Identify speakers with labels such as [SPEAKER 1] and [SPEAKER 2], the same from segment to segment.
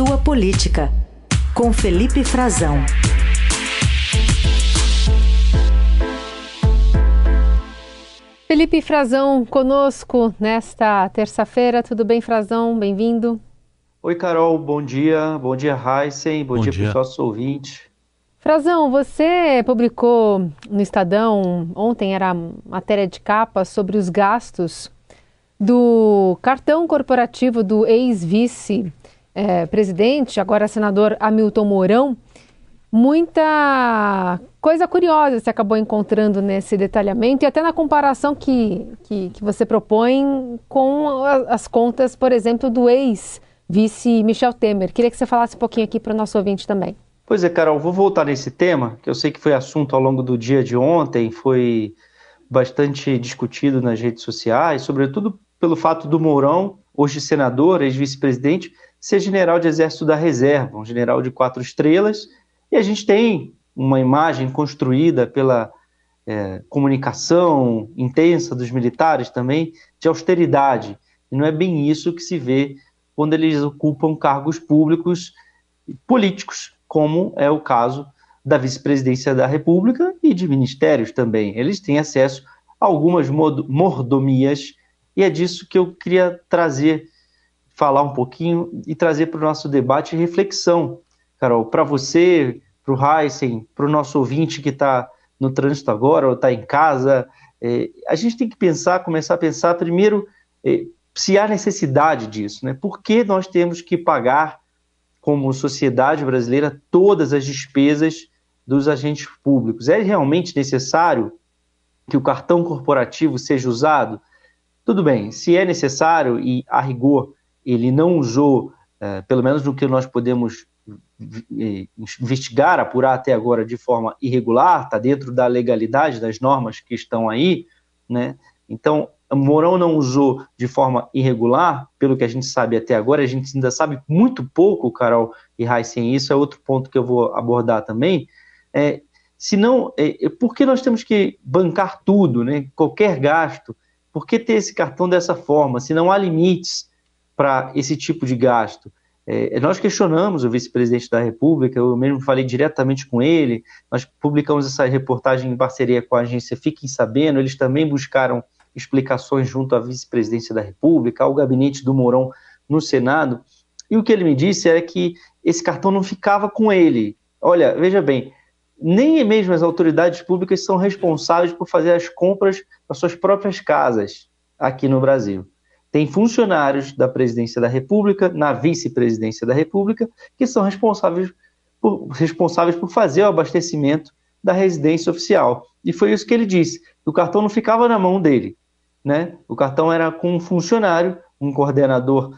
[SPEAKER 1] Sua Política, com Felipe Frazão.
[SPEAKER 2] Felipe Frazão conosco nesta terça-feira. Tudo bem, Frazão? Bem-vindo.
[SPEAKER 3] Oi, Carol. Bom dia. Bom dia, Heisen. Bom, Bom dia, dia. para os nossos ouvintes.
[SPEAKER 2] Frazão, você publicou no Estadão, ontem era matéria de capa, sobre os gastos do cartão corporativo do ex-vice-presidente, agora senador Hamilton Mourão. Muita coisa curiosa você acabou encontrando nesse detalhamento e até na comparação que, que, que você propõe com as contas, por exemplo, do ex-vice Michel Temer. Queria que você falasse um pouquinho aqui para o nosso ouvinte também.
[SPEAKER 3] Pois é, Carol, vou voltar nesse tema, que eu sei que foi assunto ao longo do dia de ontem, foi bastante discutido nas redes sociais, sobretudo pelo fato do Mourão, hoje senador, ex-vice-presidente, ser general de exército da reserva, um general de quatro estrelas, e a gente tem uma imagem construída pela é, comunicação intensa dos militares também de austeridade. E não é bem isso que se vê quando eles ocupam cargos públicos políticos, como é o caso da vice-presidência da República e de ministérios também. Eles têm acesso a algumas mordomias e é disso que eu queria trazer, falar um pouquinho e trazer para o nosso debate reflexão, Carol, para você, para o Heisen, para o nosso ouvinte que está no trânsito agora ou está em casa, é, a gente tem que pensar, começar a pensar primeiro é, se há necessidade disso, né? Por que nós temos que pagar como sociedade brasileira, todas as despesas dos agentes públicos. É realmente necessário que o cartão corporativo seja usado? Tudo bem, se é necessário e a rigor ele não usou, é, pelo menos no que nós podemos é, investigar, apurar até agora de forma irregular, está dentro da legalidade das normas que estão aí, né? Então, Mourão não usou de forma irregular, pelo que a gente sabe até agora, a gente ainda sabe muito pouco, Carol e Heisen, isso é outro ponto que eu vou abordar também. É, se não, é, é, por que nós temos que bancar tudo, né? qualquer gasto? Por que ter esse cartão dessa forma, se não há limites para esse tipo de gasto? É, nós questionamos o vice-presidente da República, eu mesmo falei diretamente com ele, nós publicamos essa reportagem em parceria com a agência Fiquem Sabendo, eles também buscaram explicações junto à vice-presidência da República, ao gabinete do Mourão no Senado, e o que ele me disse era que esse cartão não ficava com ele. Olha, veja bem, nem mesmo as autoridades públicas são responsáveis por fazer as compras das suas próprias casas aqui no Brasil. Tem funcionários da presidência da República, na vice-presidência da República, que são responsáveis por, responsáveis por fazer o abastecimento da residência oficial. E foi isso que ele disse: o cartão não ficava na mão dele, né? O cartão era com um funcionário, um coordenador.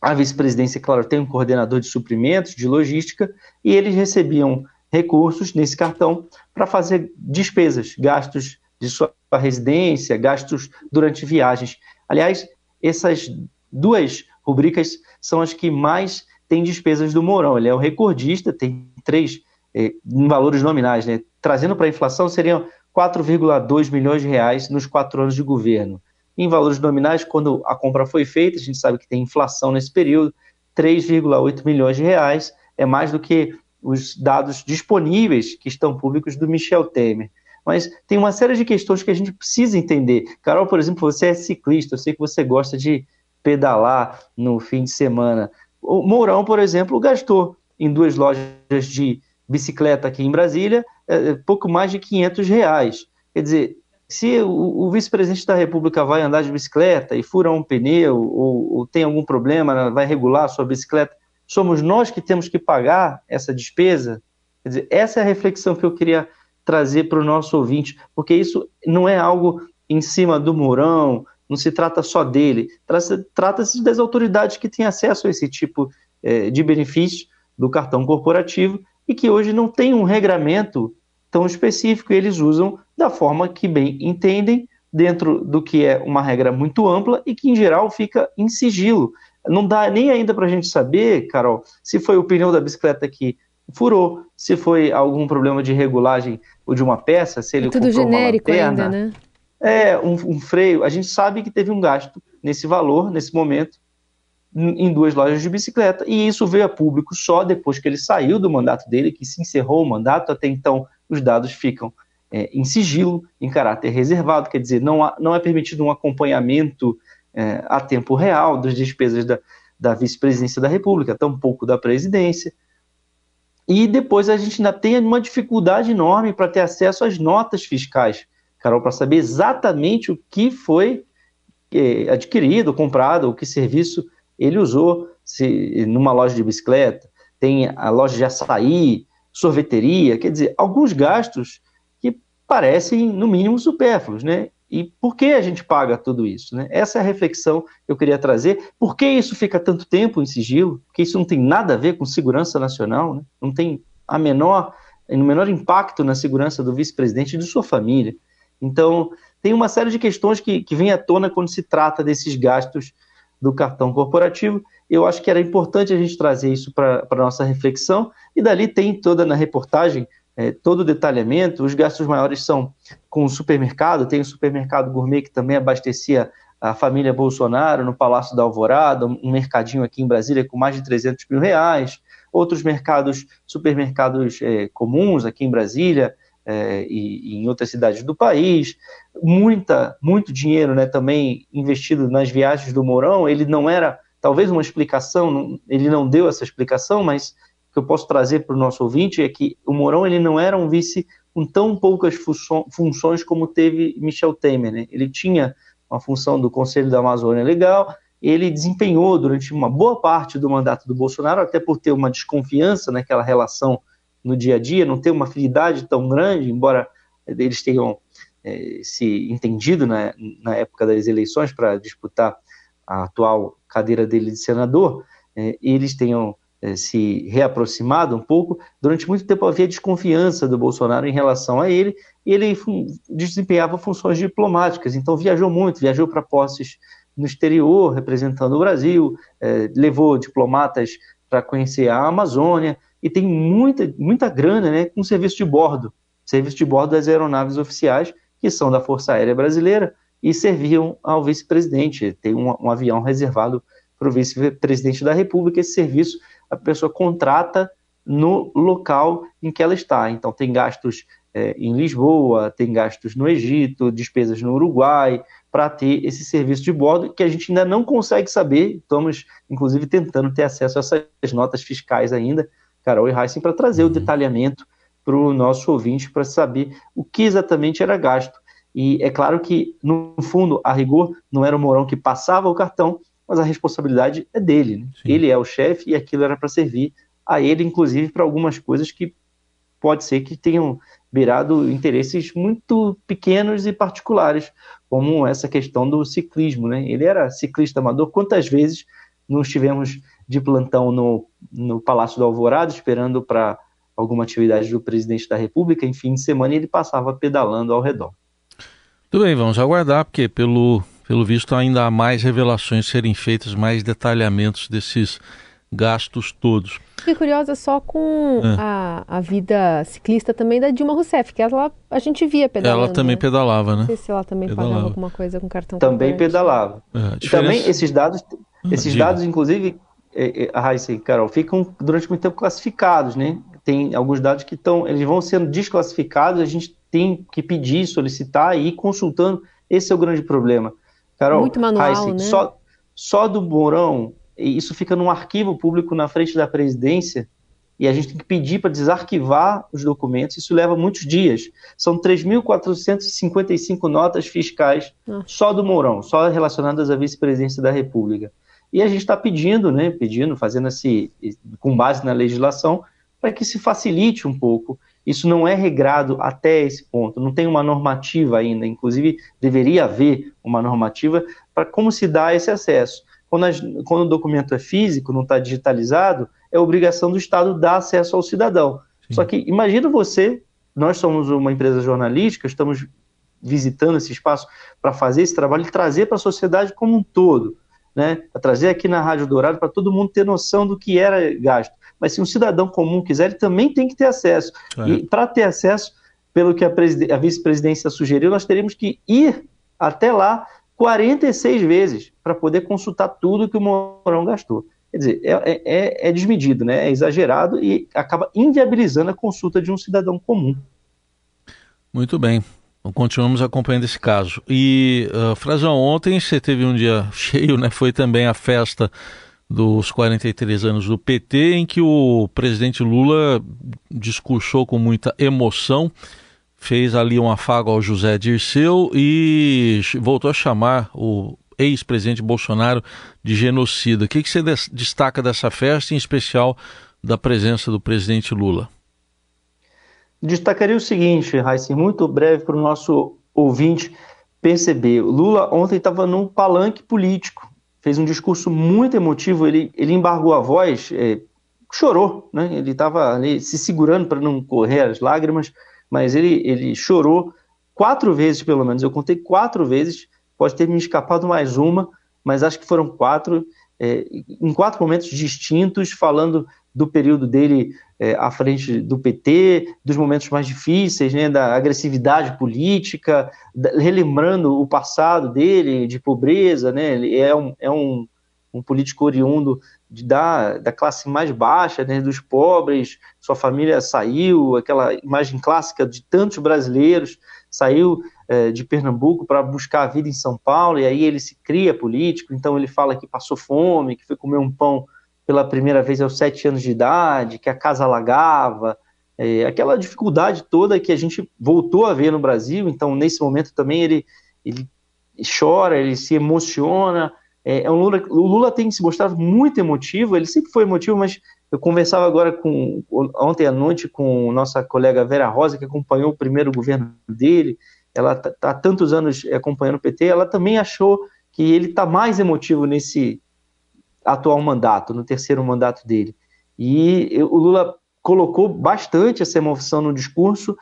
[SPEAKER 3] A vice-presidência, claro, tem um coordenador de suprimentos, de logística, e eles recebiam recursos nesse cartão para fazer despesas, gastos de sua residência, gastos durante viagens. Aliás, essas duas rubricas são as que mais têm despesas do Mourão. Ele é o recordista, tem três eh, em valores nominais, né? Trazendo para a inflação, seriam 4,2 milhões de reais nos quatro anos de governo. Em valores nominais, quando a compra foi feita, a gente sabe que tem inflação nesse período, 3,8 milhões de reais, é mais do que os dados disponíveis que estão públicos do Michel Temer. Mas tem uma série de questões que a gente precisa entender. Carol, por exemplo, você é ciclista, eu sei que você gosta de pedalar no fim de semana. O Mourão, por exemplo, gastou em duas lojas de bicicleta aqui em Brasília é, é, pouco mais de 500 reais. Quer dizer, se o, o vice-presidente da República vai andar de bicicleta e fura um pneu ou, ou tem algum problema, vai regular a sua bicicleta, somos nós que temos que pagar essa despesa? Quer dizer, essa é a reflexão que eu queria trazer para o nosso ouvinte, porque isso não é algo em cima do Mourão, não se trata só dele, trata-se das autoridades que têm acesso a esse tipo é, de benefício do cartão corporativo e que hoje não tem um regramento tão específico, eles usam da forma que bem entendem, dentro do que é uma regra muito ampla e que, em geral, fica em sigilo. Não dá nem ainda para a gente saber, Carol, se foi o pneu da bicicleta que furou, se foi algum problema de regulagem ou de uma peça, se ele é
[SPEAKER 2] tudo genérico lanterna, ainda, né?
[SPEAKER 3] É, um, um freio. A gente sabe que teve um gasto nesse valor, nesse momento, em duas lojas de bicicleta, e isso veio a público só depois que ele saiu do mandato dele, que se encerrou o mandato, até então os dados ficam é, em sigilo, em caráter reservado, quer dizer, não, há, não é permitido um acompanhamento é, a tempo real das despesas da, da vice-presidência da República, tampouco da presidência. E depois a gente ainda tem uma dificuldade enorme para ter acesso às notas fiscais, Carol, para saber exatamente o que foi é, adquirido, comprado, o que serviço ele usou se, numa loja de bicicleta, tem a loja de açaí, sorveteria, quer dizer, alguns gastos que parecem, no mínimo, supérfluos, né? E por que a gente paga tudo isso? Né? Essa é a reflexão que eu queria trazer. Por que isso fica tanto tempo em sigilo? Porque isso não tem nada a ver com segurança nacional, né? não tem a menor, o menor impacto na segurança do vice-presidente e de sua família. Então, tem uma série de questões que, que vem à tona quando se trata desses gastos do cartão corporativo. Eu acho que era importante a gente trazer isso para a nossa reflexão, e dali tem toda na reportagem é, todo o detalhamento. Os gastos maiores são com o supermercado, tem o supermercado gourmet que também abastecia a família Bolsonaro no Palácio da Alvorada, um mercadinho aqui em Brasília com mais de 300 mil reais, outros mercados, supermercados é, comuns aqui em Brasília, é, e, e, em outras cidades do país, muita, muito dinheiro né, também investido nas viagens do Mourão, ele não era, talvez uma explicação, ele não deu essa explicação, mas o que eu posso trazer para o nosso ouvinte é que o Mourão ele não era um vice com tão poucas funções como teve Michel Temer, né? ele tinha uma função do Conselho da Amazônia legal, ele desempenhou durante uma boa parte do mandato do Bolsonaro, até por ter uma desconfiança naquela relação no dia a dia, não ter uma afinidade tão grande, embora eles tenham é, se entendido na, na época das eleições para disputar a atual cadeira dele de senador, é, eles tenham se reaproximado um pouco. Durante muito tempo havia desconfiança do Bolsonaro em relação a ele, e ele desempenhava funções diplomáticas, então viajou muito, viajou para posses no exterior, representando o Brasil, é, levou diplomatas para conhecer a Amazônia, e tem muita, muita grana né, com serviço de bordo, serviço de bordo das aeronaves oficiais, que são da Força Aérea Brasileira, e serviam ao vice-presidente. Tem um, um avião reservado para o vice-presidente da República. Esse serviço a pessoa contrata no local em que ela está. Então, tem gastos é, em Lisboa, tem gastos no Egito, despesas no Uruguai, para ter esse serviço de bordo que a gente ainda não consegue saber. Estamos, inclusive, tentando ter acesso a essas notas fiscais ainda, Carol e Heisen, para trazer o uhum. detalhamento para o nosso ouvinte, para saber o que exatamente era gasto. E é claro que, no fundo, a rigor, não era o Mourão que passava o cartão, mas a responsabilidade é dele. Né? Ele é o chefe e aquilo era para servir a ele, inclusive, para algumas coisas que pode ser que tenham virado interesses muito pequenos e particulares, como essa questão do ciclismo. Né? Ele era ciclista amador. Quantas vezes nós tivemos de plantão no, no Palácio do Alvorada, esperando para alguma atividade do presidente da República, em fim de semana ele passava pedalando ao redor.
[SPEAKER 4] Tudo bem, vamos aguardar, porque pelo, pelo visto ainda há mais revelações serem feitas, mais detalhamentos desses gastos todos.
[SPEAKER 2] Fiquei curiosa só com é. a, a vida ciclista também da Dilma Rousseff, que ela a gente via pedalando.
[SPEAKER 4] Ela também pedalava, né? Não
[SPEAKER 2] sei se ela também pedalava. pagava alguma coisa com cartão.
[SPEAKER 3] Também pedalava. É, diferença... Também esses dados, ah, esses dados, inclusive, é, é, a Raíssa e Carol, ficam durante muito tempo classificados, né? Tem alguns dados que estão, eles vão sendo desclassificados, a gente tem que pedir, solicitar e ir consultando. Esse é o grande problema. Carol,
[SPEAKER 2] muito manual, né?
[SPEAKER 3] só, só do Mourão, isso fica num arquivo público na frente da presidência e a gente tem que pedir para desarquivar os documentos. Isso leva muitos dias. São 3.455 notas fiscais Nossa. só do Mourão, só relacionadas à vice-presidência da República. E a gente está pedindo, né, pedindo, fazendo esse, com base na legislação, para que se facilite um pouco. Isso não é regrado até esse ponto, não tem uma normativa ainda, inclusive deveria haver uma normativa para como se dá esse acesso. Quando, a, quando o documento é físico, não está digitalizado, é obrigação do Estado dar acesso ao cidadão. Sim. Só que imagina você, nós somos uma empresa jornalística, estamos visitando esse espaço para fazer esse trabalho e trazer para a sociedade como um todo né, a trazer aqui na Rádio Dourado para todo mundo ter noção do que era gasto. Mas se um cidadão comum quiser, ele também tem que ter acesso. É. E para ter acesso, pelo que a, a vice-presidência sugeriu, nós teríamos que ir até lá 46 vezes para poder consultar tudo que o Mourão gastou. Quer dizer, é, é, é, é desmedido, né? é exagerado e acaba inviabilizando a consulta de um cidadão comum.
[SPEAKER 4] Muito bem. Então, continuamos acompanhando esse caso. E, uh, Frazão, ontem você teve um dia cheio, né? Foi também a festa dos 43 anos do PT, em que o presidente Lula discursou com muita emoção, fez ali um afago ao José Dirceu e voltou a chamar o ex-presidente Bolsonaro de genocida. O que, que você destaca dessa festa, em especial da presença do presidente Lula?
[SPEAKER 3] Destacaria o seguinte, Raíssa, muito breve para o nosso ouvinte perceber. Lula ontem estava num palanque político, fez um discurso muito emotivo, ele, ele embargou a voz, é, chorou, né? ele estava ali se segurando para não correr as lágrimas, mas ele, ele chorou quatro vezes, pelo menos. Eu contei quatro vezes, pode ter me escapado mais uma, mas acho que foram quatro, é, em quatro momentos distintos, falando do período dele é, à frente do PT, dos momentos mais difíceis, né, da agressividade política, da, relembrando o passado dele de pobreza, né, ele é um, é um, um político oriundo de, da, da classe mais baixa, né, dos pobres, sua família saiu, aquela imagem clássica de tantos brasileiros, saiu é, de Pernambuco para buscar a vida em São Paulo, e aí ele se cria político, então ele fala que passou fome, que foi comer um pão pela primeira vez aos sete anos de idade, que a casa alagava, é, aquela dificuldade toda que a gente voltou a ver no Brasil. Então, nesse momento também ele, ele chora, ele se emociona. É, é um Lula, o Lula tem se mostrado muito emotivo, ele sempre foi emotivo, mas eu conversava agora com ontem à noite com nossa colega Vera Rosa, que acompanhou o primeiro governo dele. Ela está tá há tantos anos acompanhando o PT, ela também achou que ele está mais emotivo nesse atual mandato, no terceiro mandato dele. E o Lula colocou bastante essa emoção no discurso,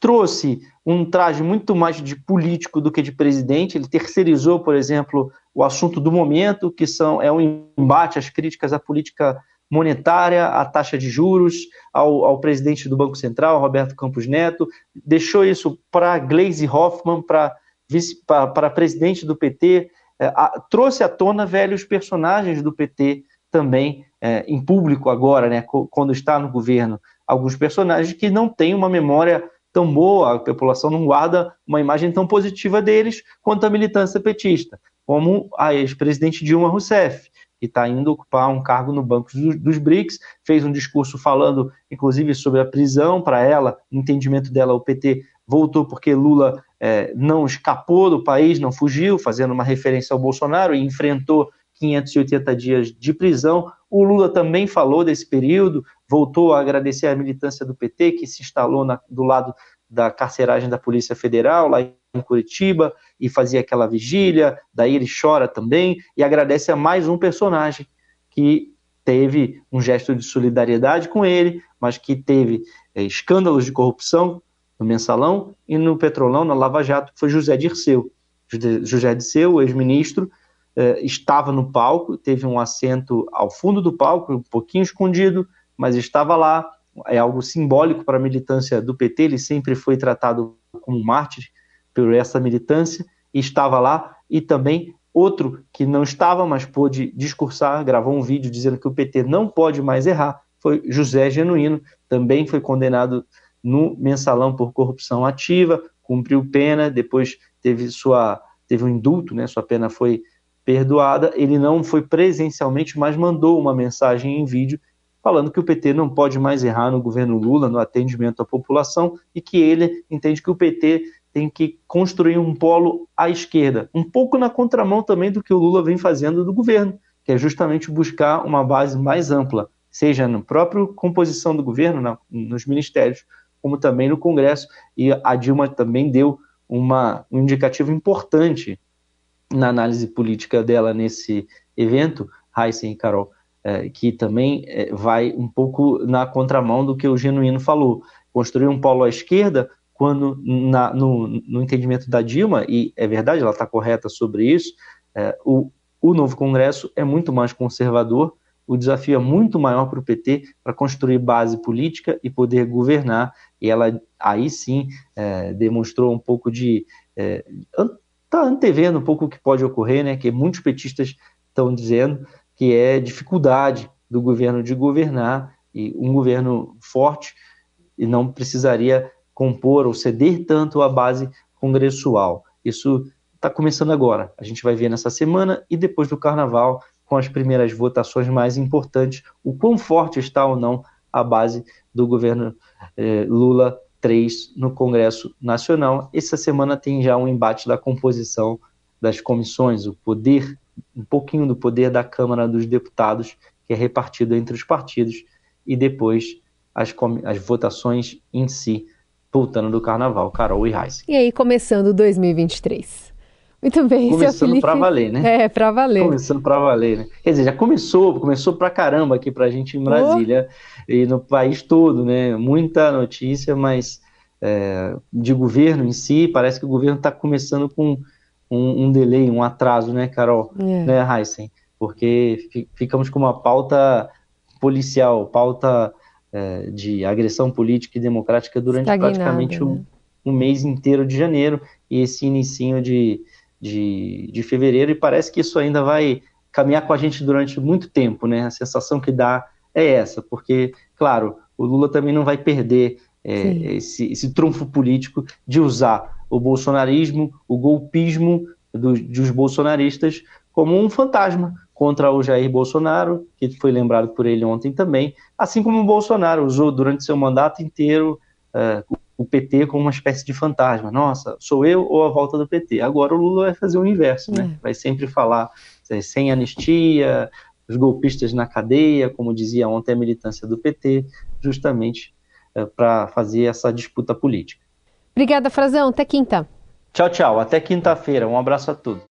[SPEAKER 3] trouxe um traje muito mais de político do que de presidente. Ele terceirizou, por exemplo, o assunto do momento, que são é um embate às críticas à política monetária, à taxa de juros, ao, ao presidente do Banco Central, Roberto Campos Neto, deixou isso para Gleisi Hoffmann, para presidente do PT, a, trouxe à tona velhos personagens do PT também é, em público agora, né, quando está no governo. Alguns personagens que não têm uma memória tão boa, a população não guarda uma imagem tão positiva deles quanto a militância petista, como a ex-presidente Dilma Rousseff, que está indo ocupar um cargo no Banco dos, BRICS, fez um discurso falando, inclusive, sobre a prisão para ela, entendimento dela, o PT voltou porque Lula é, não escapou do país, não fugiu, fazendo uma referência ao Bolsonaro, e enfrentou 580 dias de prisão. O Lula também falou desse período, voltou a agradecer a militância do PT, que se instalou na, do lado da carceragem da Polícia Federal, lá em Curitiba, e fazia aquela vigília. Daí ele chora também e agradece a mais um personagem que teve um gesto de solidariedade com ele, mas que teve é, escândalos de corrupção, no Mensalão, e no Petrolão, na Lava Jato, foi José Dirceu. José Dirceu, ex-ministro, eh, estava no palco, teve um assento ao fundo do palco, um pouquinho escondido, mas estava lá. É algo simbólico para a militância do PT, ele sempre foi tratado como mártir por essa militância, e estava lá. E também outro que não estava, mas pôde discursar, gravou um vídeo dizendo que o PT não pode mais errar, foi José Genuíno, também foi condenado no mensalão por corrupção ativa, cumpriu pena, depois teve sua teve um indulto, né, sua pena foi perdoada. Ele não foi presencialmente, mas mandou uma mensagem em vídeo falando que o PT não pode mais errar no governo Lula, no atendimento à população, e que ele entende que o PT tem que construir um polo à esquerda, um pouco na contramão também do que o Lula vem fazendo do governo, que é justamente buscar uma base mais ampla, seja na própria composição do governo, na, nos ministérios, como também no Congresso, e a Dilma também deu uma, um indicativo importante na análise política dela nesse evento, Heisen e Carol, é, que também é, vai um pouco na contramão do que o Genuíno falou. Construir um polo à esquerda, quando na, no, no, entendimento da Dilma, e é verdade, ela está correta sobre isso, é, o, o novo Congresso é muito mais conservador, o desafio é muito maior para o PT para construir base política e poder governar. E ela aí sim é, demonstrou um pouco de é, está antevendo um pouco o que pode ocorrer, né? Que muitos petistas estão dizendo que é dificuldade do governo de governar e um governo forte e não precisaria compor ou ceder tanto à base congressual. Isso está começando agora. A gente vai ver nessa semana e depois do Carnaval, com as primeiras votações mais importantes, o quão forte está ou não a base do governo eh, Lula 3 no Congresso Nacional. Essa semana tem já um embate da composição das comissões, o poder, um pouquinho do poder da Câmara dos Deputados, que é repartido entre os partidos, e depois as, as votações em si, voltando do Carnaval, Carol e Reis.
[SPEAKER 2] E aí, começando 2023. Muito bem,
[SPEAKER 3] Começando para valer, né?
[SPEAKER 2] É, para valer.
[SPEAKER 3] Começando para valer, né? Quer dizer, já começou, começou para caramba aqui para a gente em Brasília oh. e no país todo, né? Muita notícia, mas é, de governo em si, parece que o governo está começando com um, um, delay, um atraso, né, Carol? É. Né, Heisen? Porque ficamos com uma pauta policial, pauta é, de agressão política e democrática durante praticamente né? um, um mês inteiro de janeiro e esse início de de, de fevereiro, e parece que isso ainda vai caminhar com a gente durante muito tempo, né? A sensação que dá é essa, porque, claro, o Lula também não vai perder é, esse, esse trunfo político de usar o bolsonarismo, o golpismo dos, dos bolsonaristas como um fantasma contra o Jair Bolsonaro, que foi lembrado por ele ontem também, assim como o Bolsonaro usou durante seu mandato inteiro uh, o PT como uma espécie de fantasma. Nossa, sou eu ou a volta do PT? Agora o Lula vai fazer o inverso, né? É. Vai sempre falar é, sem anistia, os golpistas na cadeia, como dizia ontem a militância do PT, justamente é, para fazer essa disputa política.
[SPEAKER 2] Obrigada, Frazão. Até quinta.
[SPEAKER 3] Tchau, tchau. Até quinta-feira. Um abraço a todos.